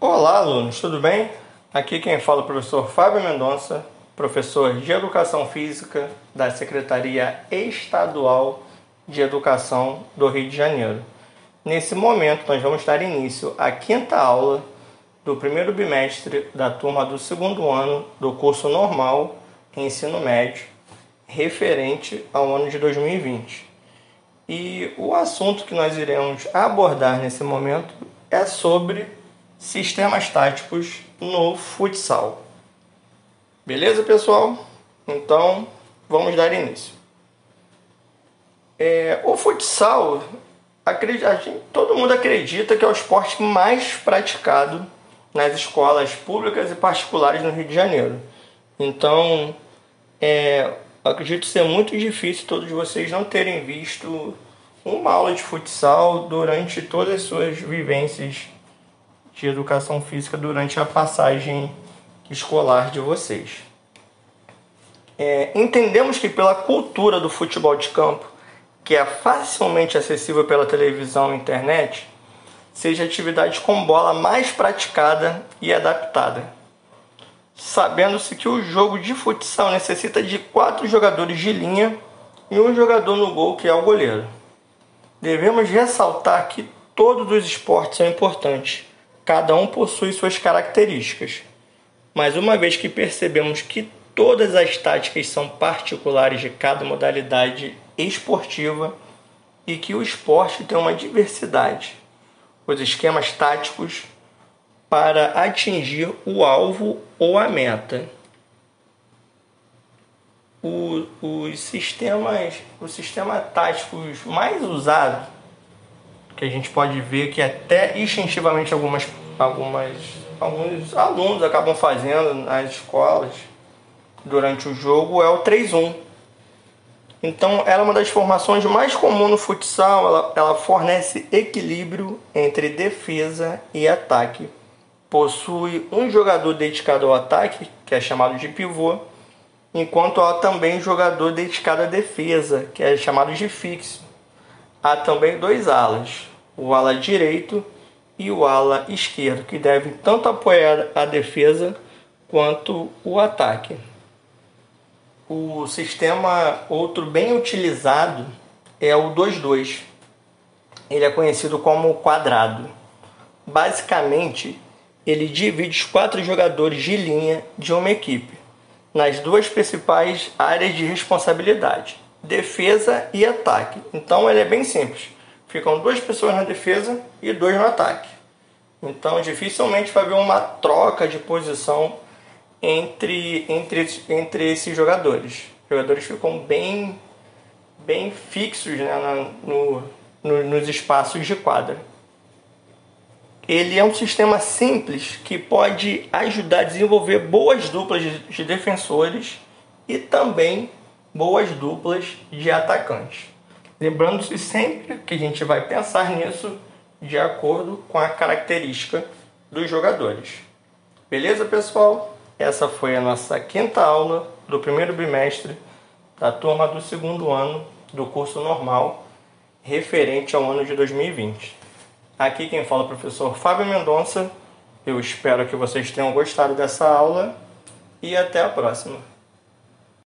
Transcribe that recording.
Olá, alunos, tudo bem? Aqui quem fala é o professor Fábio Mendonça, professor de Educação Física da Secretaria Estadual de Educação do Rio de Janeiro. Nesse momento, nós vamos dar início à quinta aula do primeiro bimestre da turma do segundo ano do curso normal ensino médio, referente ao ano de 2020. E o assunto que nós iremos abordar nesse momento é sobre sistemas táticos no futsal. Beleza, pessoal? Então, vamos dar início. É, o futsal, gente, todo mundo acredita que é o esporte mais praticado nas escolas públicas e particulares no Rio de Janeiro. Então, é, acredito ser muito difícil todos vocês não terem visto uma aula de futsal durante todas as suas vivências de educação física durante a passagem escolar de vocês. É, entendemos que pela cultura do futebol de campo, que é facilmente acessível pela televisão e internet, seja a atividade com bola mais praticada e adaptada. Sabendo-se que o jogo de futsal necessita de quatro jogadores de linha e um jogador no gol, que é o goleiro. Devemos ressaltar que todos os esportes são importantes, Cada um possui suas características, mas uma vez que percebemos que todas as táticas são particulares de cada modalidade esportiva e que o esporte tem uma diversidade, os esquemas táticos para atingir o alvo ou a meta. O, os sistemas, o sistema táticos mais usado que a gente pode ver que até instintivamente algumas, algumas, alguns alunos acabam fazendo nas escolas durante o jogo é o 3-1. Então, ela é uma das formações mais comuns no futsal. Ela, ela fornece equilíbrio entre defesa e ataque. Possui um jogador dedicado ao ataque, que é chamado de pivô, enquanto há também jogador dedicado à defesa, que é chamado de fixo. Há também dois alas, o ala direito e o ala esquerdo, que devem tanto apoiar a defesa quanto o ataque. O sistema outro bem utilizado é o 2-2. Ele é conhecido como quadrado. Basicamente, ele divide os quatro jogadores de linha de uma equipe nas duas principais áreas de responsabilidade, defesa e ataque. Então ele é bem simples ficam duas pessoas na defesa e dois no ataque. Então dificilmente vai haver uma troca de posição entre, entre, entre esses jogadores. Os jogadores ficam bem, bem fixos né, no, no, nos espaços de quadra. Ele é um sistema simples que pode ajudar a desenvolver boas duplas de, de defensores e também boas duplas de atacantes. Lembrando-se sempre que a gente vai pensar nisso de acordo com a característica dos jogadores. Beleza, pessoal? Essa foi a nossa quinta aula do primeiro bimestre da turma do segundo ano do curso normal referente ao ano de 2020. Aqui quem fala é o professor Fábio Mendonça. Eu espero que vocês tenham gostado dessa aula e até a próxima.